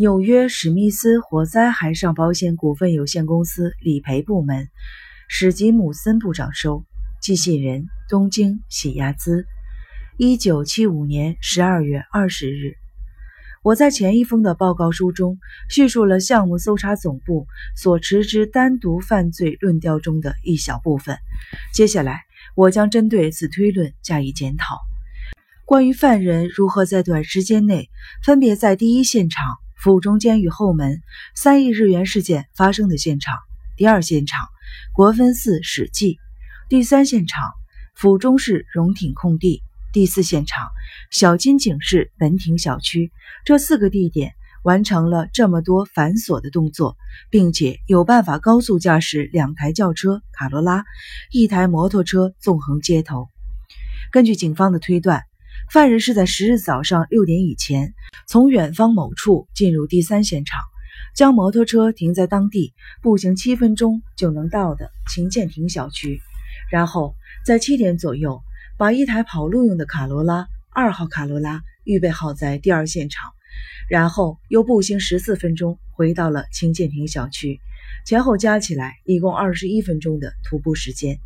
纽约史密斯火灾海上保险股份有限公司理赔部门，史吉姆森部长收。寄信人：东京喜亚兹。一九七五年十二月二十日。我在前一封的报告书中叙述了项目搜查总部所持之单独犯罪论调中的一小部分。接下来，我将针对此推论加以检讨。关于犯人如何在短时间内分别在第一现场府中监狱后门三亿日元事件发生的现场、第二现场国分寺史记、第三现场府中市荣町空地。第四现场，小金井市本町小区，这四个地点完成了这么多繁琐的动作，并且有办法高速驾驶两台轿车卡罗拉、一台摩托车纵横街头。根据警方的推断，犯人是在十日早上六点以前，从远方某处进入第三现场，将摩托车停在当地步行七分钟就能到的秦建亭小区，然后在七点左右。把一台跑路用的卡罗拉二号卡罗拉预备好在第二现场，然后又步行十四分钟回到了秦建亭小区，前后加起来一共二十一分钟的徒步时间。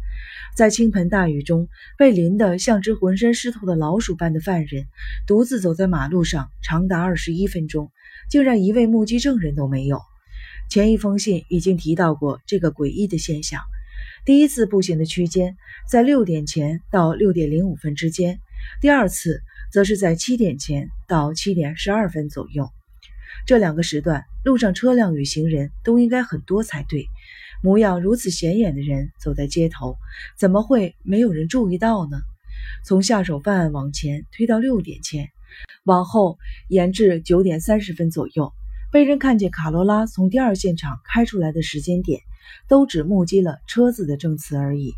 在倾盆大雨中被淋得像只浑身湿透的老鼠般的犯人，独自走在马路上长达二十一分钟，竟然一位目击证人都没有。前一封信已经提到过这个诡异的现象。第一次步行的区间在六点前到六点零五分之间，第二次则是在七点前到七点十二分左右。这两个时段路上车辆与行人都应该很多才对。模样如此显眼的人走在街头，怎么会没有人注意到呢？从下手犯案往前推到六点前，往后延至九点三十分左右，被人看见卡罗拉从第二现场开出来的时间点。都只目击了车子的证词而已。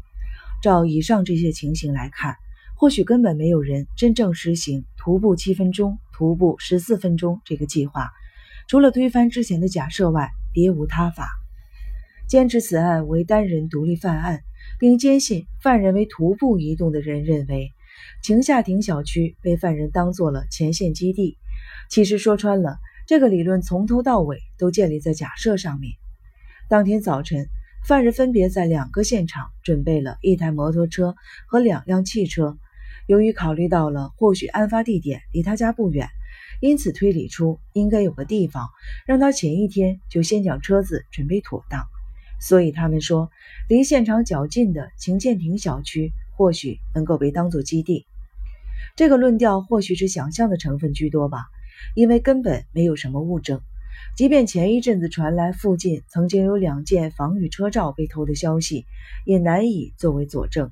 照以上这些情形来看，或许根本没有人真正实行徒步七分钟、徒步十四分钟这个计划。除了推翻之前的假设外，别无他法。坚持此案为单人独立犯案，并坚信犯人为徒步移动的人认为，晴夏亭小区被犯人当做了前线基地。其实说穿了，这个理论从头到尾都建立在假设上面。当天早晨，犯人分别在两个现场准备了一台摩托车和两辆汽车。由于考虑到了或许案发地点离他家不远，因此推理出应该有个地方让他前一天就先将车子准备妥当。所以他们说，离现场较近的秦建亭小区或许能够被当作基地。这个论调或许是想象的成分居多吧，因为根本没有什么物证。即便前一阵子传来附近曾经有两件防雨车罩被偷的消息，也难以作为佐证。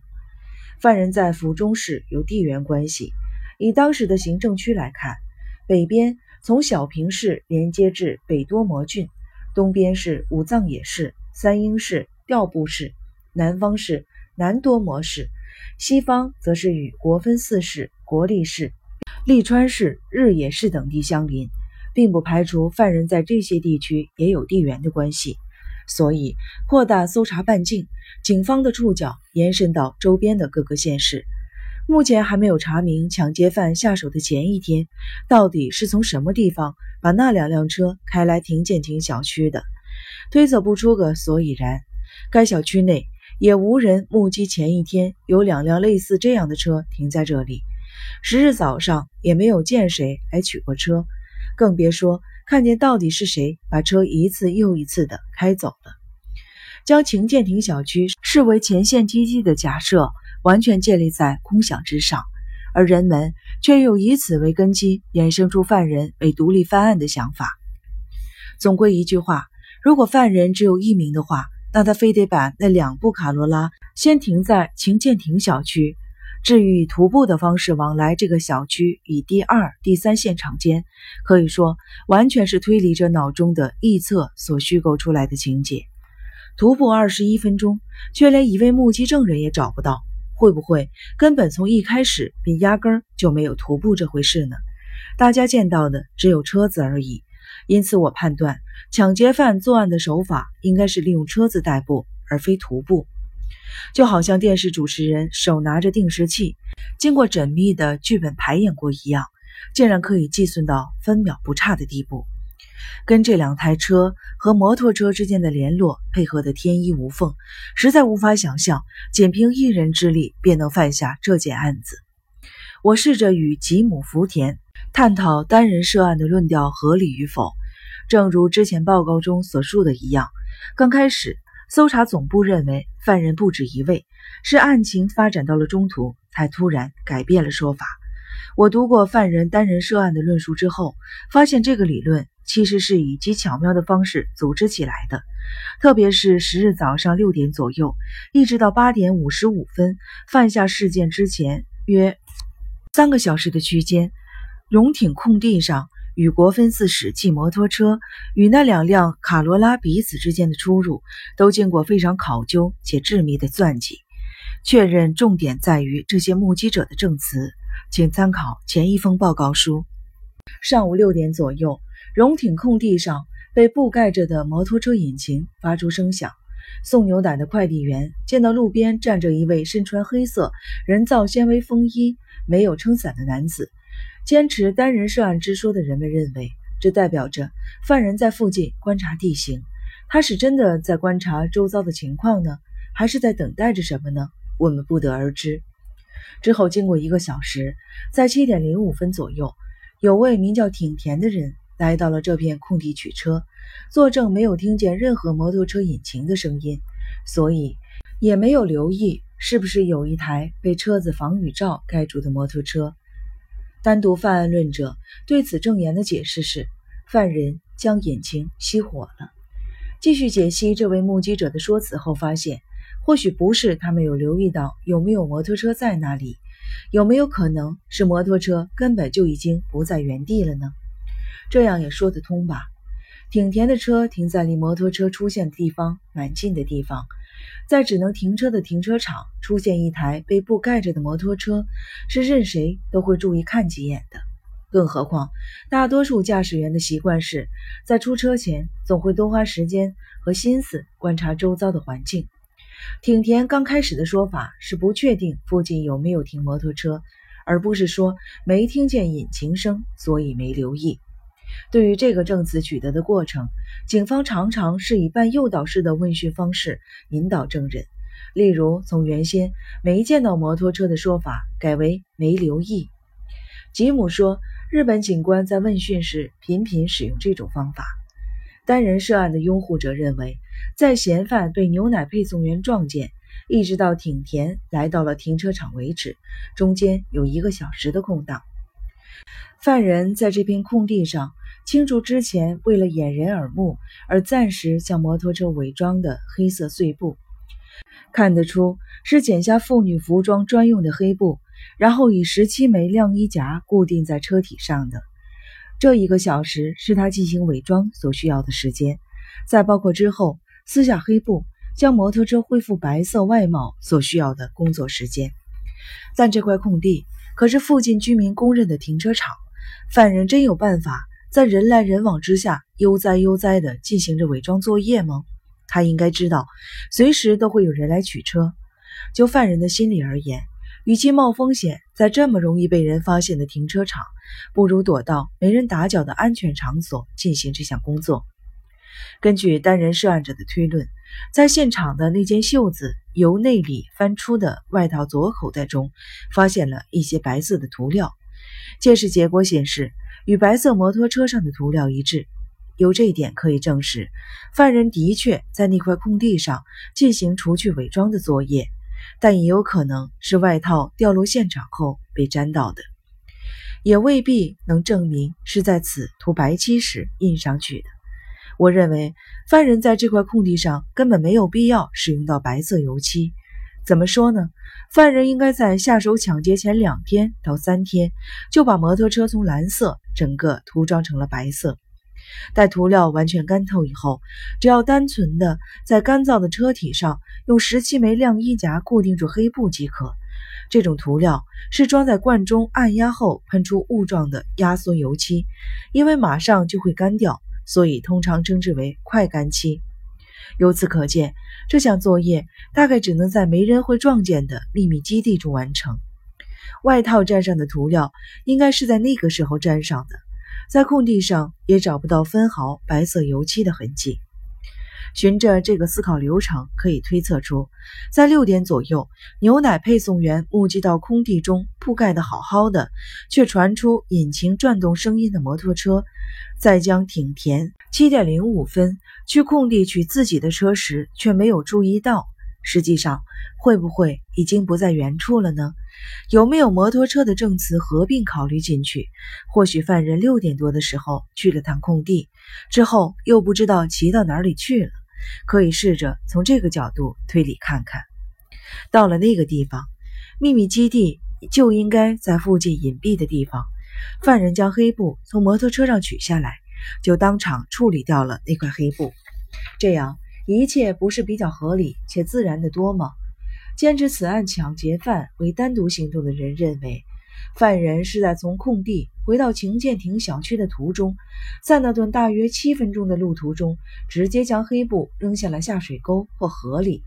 犯人在府中市有地缘关系，以当时的行政区来看，北边从小平市连接至北多摩郡，东边是武藏野市、三英市、调布市，南方是南多摩市，西方则是与国分寺市、国立市、利川市、日野市等地相邻。并不排除犯人在这些地区也有地缘的关系，所以扩大搜查半径，警方的触角延伸到周边的各个县市。目前还没有查明抢劫犯下手的前一天，到底是从什么地方把那两辆车开来停建亭小区的，推测不出个所以然。该小区内也无人目击前一天有两辆类似这样的车停在这里，十日早上也没有见谁来取过车。更别说看见到底是谁把车一次又一次的开走了。将秦建亭小区视为前线基地的假设，完全建立在空想之上，而人们却又以此为根基，衍生出犯人为独立犯案的想法。总归一句话，如果犯人只有一名的话，那他非得把那两部卡罗拉先停在晴建亭小区。至于以徒步的方式往来这个小区与第二、第三现场间，可以说完全是推理者脑中的臆测所虚构出来的情节。徒步二十一分钟，却连一位目击证人也找不到，会不会根本从一开始便压根儿就没有徒步这回事呢？大家见到的只有车子而已。因此，我判断抢劫犯作案的手法应该是利用车子代步，而非徒步。就好像电视主持人手拿着定时器，经过缜密的剧本排演过一样，竟然可以计算到分秒不差的地步。跟这两台车和摩托车之间的联络配合得天衣无缝，实在无法想象，仅凭一人之力便能犯下这件案子。我试着与吉姆·福田探讨单人涉案的论调合理与否。正如之前报告中所述的一样，刚开始搜查总部认为犯人不止一位，是案情发展到了中途才突然改变了说法。我读过犯人单人涉案的论述之后，发现这个理论其实是以极巧妙的方式组织起来的。特别是十日早上六点左右，一直到八点五十五分犯下事件之前约三个小时的区间，荣挺空地上。与国分寺史骑摩托车与那两辆卡罗拉彼此之间的出入，都经过非常考究且致密的算计。确认重点在于这些目击者的证词，请参考前一封报告书。上午六点左右，荣挺空地上被布盖着的摩托车引擎发出声响。送牛奶的快递员见到路边站着一位身穿黑色人造纤维风衣、没有撑伞的男子。坚持单人涉案之说的人们认为，这代表着犯人在附近观察地形。他是真的在观察周遭的情况呢，还是在等待着什么呢？我们不得而知。之后经过一个小时，在七点零五分左右，有位名叫挺田的人来到了这片空地取车，作证没有听见任何摩托车引擎的声音，所以也没有留意是不是有一台被车子防雨罩盖住的摩托车。单独犯案论者对此证言的解释是，犯人将引擎熄火了。继续解析这位目击者的说辞后，发现或许不是他没有留意到有没有摩托车在那里，有没有可能是摩托车根本就已经不在原地了呢？这样也说得通吧。挺田的车停在离摩托车出现的地方蛮近的地方。在只能停车的停车场出现一台被布盖着的摩托车，是任谁都会注意看几眼的。更何况，大多数驾驶员的习惯是在出车前总会多花时间和心思观察周遭的环境。挺田刚开始的说法是不确定附近有没有停摩托车，而不是说没听见引擎声，所以没留意。对于这个证词取得的过程，警方常常是以半诱导式的问讯方式引导证人，例如从原先没见到摩托车的说法改为没留意。吉姆说，日本警官在问讯时频频使用这种方法。单人涉案的拥护者认为，在嫌犯被牛奶配送员撞见，一直到挺田来到了停车场为止，中间有一个小时的空档。犯人在这片空地上。清除之前为了掩人耳目而暂时将摩托车伪装的黑色碎布，看得出是剪下妇女服装专用的黑布，然后以十七枚晾衣夹固定在车体上的。这一个小时是他进行伪装所需要的时间，在包括之后撕下黑布将摩托车恢复白色外貌所需要的工作时间。但这块空地可是附近居民公认的停车场，犯人真有办法？在人来人往之下，悠哉悠哉地进行着伪装作业吗？他应该知道，随时都会有人来取车。就犯人的心理而言，与其冒风险在这么容易被人发现的停车场，不如躲到没人打搅的安全场所进行这项工作。根据单人涉案者的推论，在现场的那件袖子由内里翻出的外套左口袋中，发现了一些白色的涂料。鉴识结果显示。与白色摩托车上的涂料一致，由这一点可以证实，犯人的确在那块空地上进行除去伪装的作业，但也有可能是外套掉落现场后被沾到的，也未必能证明是在此涂白漆时印上去的。我认为，犯人在这块空地上根本没有必要使用到白色油漆。怎么说呢？犯人应该在下手抢劫前两天到三天就把摩托车从蓝色整个涂装成了白色。待涂料完全干透以后，只要单纯的在干燥的车体上用十七枚晾衣夹固定住黑布即可。这种涂料是装在罐中按压后喷出雾状的压缩油漆，因为马上就会干掉，所以通常称之为快干漆。由此可见，这项作业大概只能在没人会撞见的秘密基地中完成。外套沾上的涂料应该是在那个时候沾上的。在空地上也找不到分毫白色油漆的痕迹。循着这个思考流程，可以推测出，在六点左右，牛奶配送员目击到空地中铺盖的好好的，却传出引擎转动声音的摩托车，在将挺田七点零五分去空地取自己的车时，却没有注意到。实际上，会不会已经不在原处了呢？有没有摩托车的证词合并考虑进去？或许犯人六点多的时候去了趟空地，之后又不知道骑到哪里去了。可以试着从这个角度推理看看。到了那个地方，秘密基地就应该在附近隐蔽的地方。犯人将黑布从摩托车上取下来，就当场处理掉了那块黑布。这样一切不是比较合理且自然的多吗？坚持此案抢劫犯为单独行动的人认为。犯人是在从空地回到晴建亭小区的途中，在那段大约七分钟的路途中，直接将黑布扔下了下水沟或河里。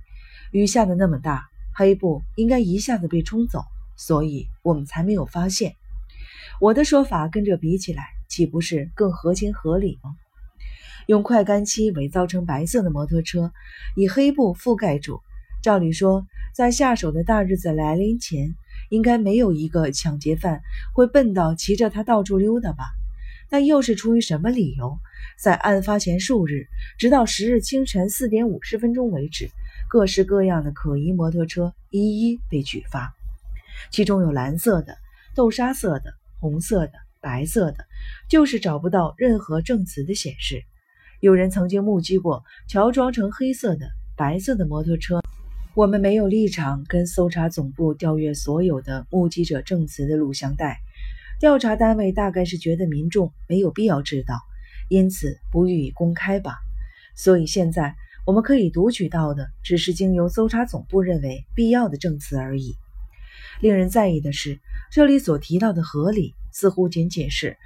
雨下的那么大，黑布应该一下子被冲走，所以我们才没有发现。我的说法跟这比起来，岂不是更合情合理吗？用快干漆伪造成白色的摩托车，以黑布覆盖住，照理说，在下手的大日子来临前。应该没有一个抢劫犯会笨到骑着它到处溜达吧？那又是出于什么理由？在案发前数日，直到十日清晨四点五十分钟为止，各式各样的可疑摩托车一一被举发，其中有蓝色的、豆沙色的、红色的、白色的，就是找不到任何证词的显示。有人曾经目击过乔装成黑色的、白色的摩托车。我们没有立场跟搜查总部调阅所有的目击者证词的录像带，调查单位大概是觉得民众没有必要知道，因此不予以公开吧。所以现在我们可以读取到的，只是经由搜查总部认为必要的证词而已。令人在意的是，这里所提到的合理，似乎仅仅是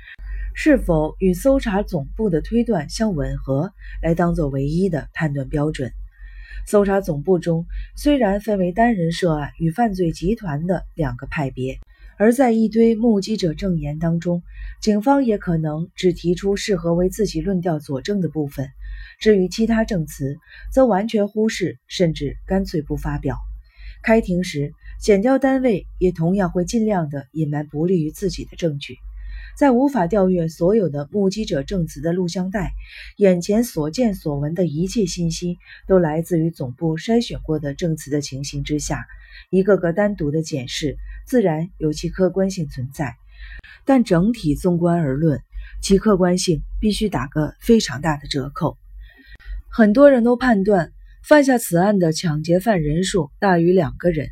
是否与搜查总部的推断相吻合来当做唯一的判断标准。搜查总部中虽然分为单人涉案与犯罪集团的两个派别，而在一堆目击者证言当中，警方也可能只提出适合为自己论调佐证的部分，至于其他证词，则完全忽视，甚至干脆不发表。开庭时，检调单位也同样会尽量的隐瞒不利于自己的证据。在无法调阅所有的目击者证词的录像带，眼前所见所闻的一切信息都来自于总部筛选过的证词的情形之下，一个个单独的检视自然有其客观性存在，但整体纵观而论，其客观性必须打个非常大的折扣。很多人都判断犯下此案的抢劫犯人数大于两个人，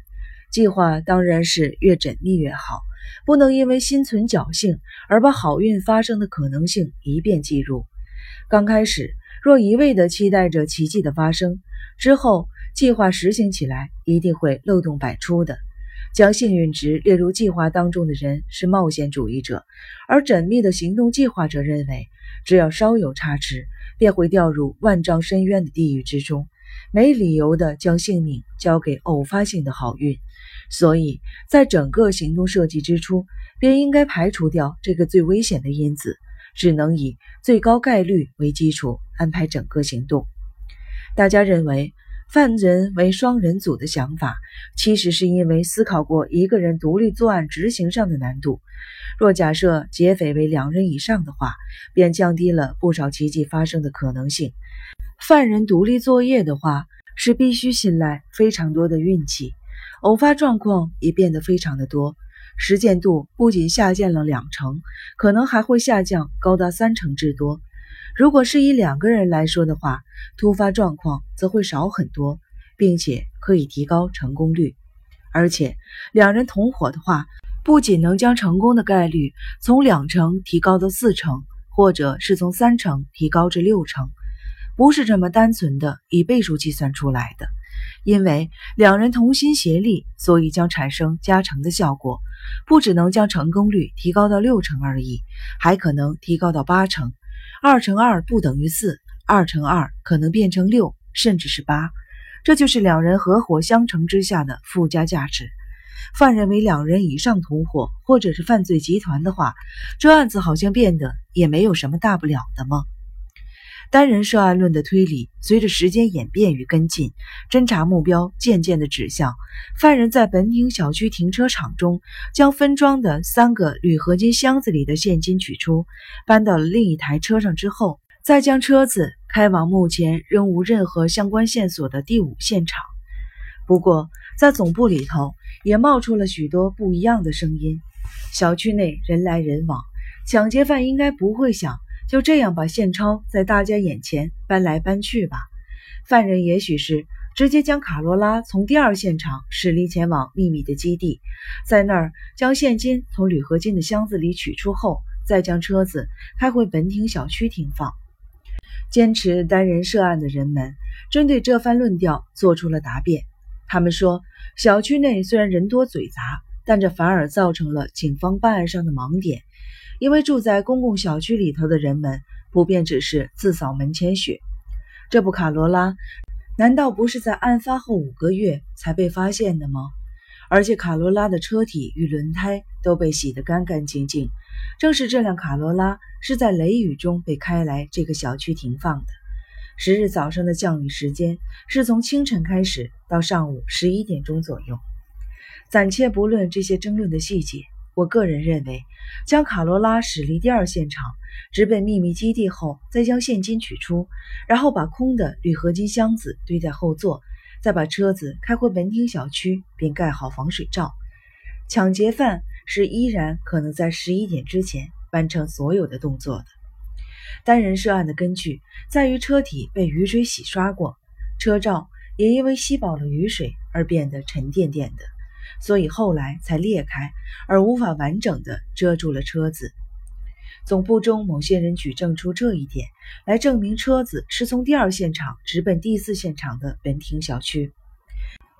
计划当然是越缜密越好。不能因为心存侥幸而把好运发生的可能性一遍计入。刚开始若一味地期待着奇迹的发生，之后计划实行起来一定会漏洞百出的。将幸运值列入计划当中的人是冒险主义者，而缜密的行动计划者认为，只要稍有差池，便会掉入万丈深渊的地狱之中，没理由的将性命交给偶发性的好运。所以在整个行动设计之初，便应该排除掉这个最危险的因子，只能以最高概率为基础安排整个行动。大家认为犯人为双人组的想法，其实是因为思考过一个人独立作案执行上的难度。若假设劫匪为两人以上的话，便降低了不少奇迹发生的可能性。犯人独立作业的话，是必须信赖非常多的运气。偶发状况也变得非常的多，实践度不仅下降了两成，可能还会下降高达三成之多。如果是以两个人来说的话，突发状况则会少很多，并且可以提高成功率。而且两人同伙的话，不仅能将成功的概率从两成提高到四成，或者是从三成提高至六成，不是这么单纯的以倍数计算出来的。因为两人同心协力，所以将产生加成的效果，不只能将成功率提高到六成而已，还可能提高到八成。二乘二不等于四，二乘二可能变成六，甚至是八。这就是两人合伙相乘之下的附加价值。犯人为两人以上同伙，或者是犯罪集团的话，这案子好像变得也没有什么大不了的吗？单人涉案论的推理随着时间演变与跟进，侦查目标渐渐的指向犯人在本町小区停车场中将分装的三个铝合金箱子里的现金取出，搬到了另一台车上之后，再将车子开往目前仍无任何相关线索的第五现场。不过，在总部里头也冒出了许多不一样的声音。小区内人来人往，抢劫犯应该不会想。就这样把现钞在大家眼前搬来搬去吧。犯人也许是直接将卡罗拉从第二现场驶离前往秘密的基地，在那儿将现金从铝合金的箱子里取出后，再将车子开回本町小区停放。坚持单人涉案的人们针对这番论调做出了答辩。他们说，小区内虽然人多嘴杂，但这反而造成了警方办案上的盲点。因为住在公共小区里头的人们普遍只是自扫门前雪。这部卡罗拉难道不是在案发后五个月才被发现的吗？而且卡罗拉的车体与轮胎都被洗得干干净净。正是这辆卡罗拉是在雷雨中被开来这个小区停放的。十日早上的降雨时间是从清晨开始到上午十一点钟左右。暂且不论这些争论的细节。我个人认为，将卡罗拉驶离第二现场，直奔秘密基地后，再将现金取出，然后把空的铝合金箱子堆在后座，再把车子开回门厅小区，并盖好防水罩。抢劫犯是依然可能在十一点之前完成所有的动作的。单人涉案的根据在于车体被雨水洗刷过，车罩也因为吸饱了雨水而变得沉甸甸的。所以后来才裂开，而无法完整的遮住了车子。总部中某些人举证出这一点，来证明车子是从第二现场直奔第四现场的本町小区。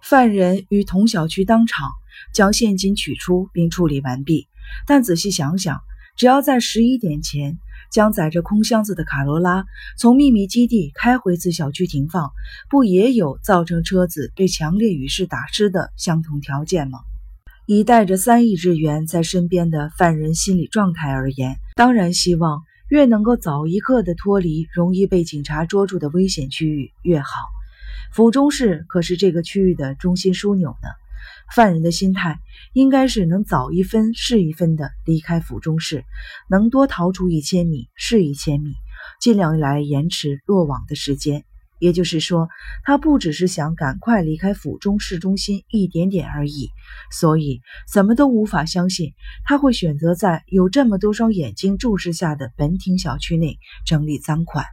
犯人于同小区当场将现金取出并处理完毕，但仔细想想，只要在十一点前。将载着空箱子的卡罗拉从秘密基地开回自小区停放，不也有造成车子被强烈雨势打湿的相同条件吗？以带着三亿日元在身边的犯人心理状态而言，当然希望越能够早一刻的脱离容易被警察捉住的危险区域越好。府中市可是这个区域的中心枢纽呢。犯人的心态应该是能早一分是一分的离开府中市，能多逃出一千米是一千米，尽量来延迟落网的时间。也就是说，他不只是想赶快离开府中市中心一点点而已，所以怎么都无法相信他会选择在有这么多双眼睛注视下的本町小区内整理赃款。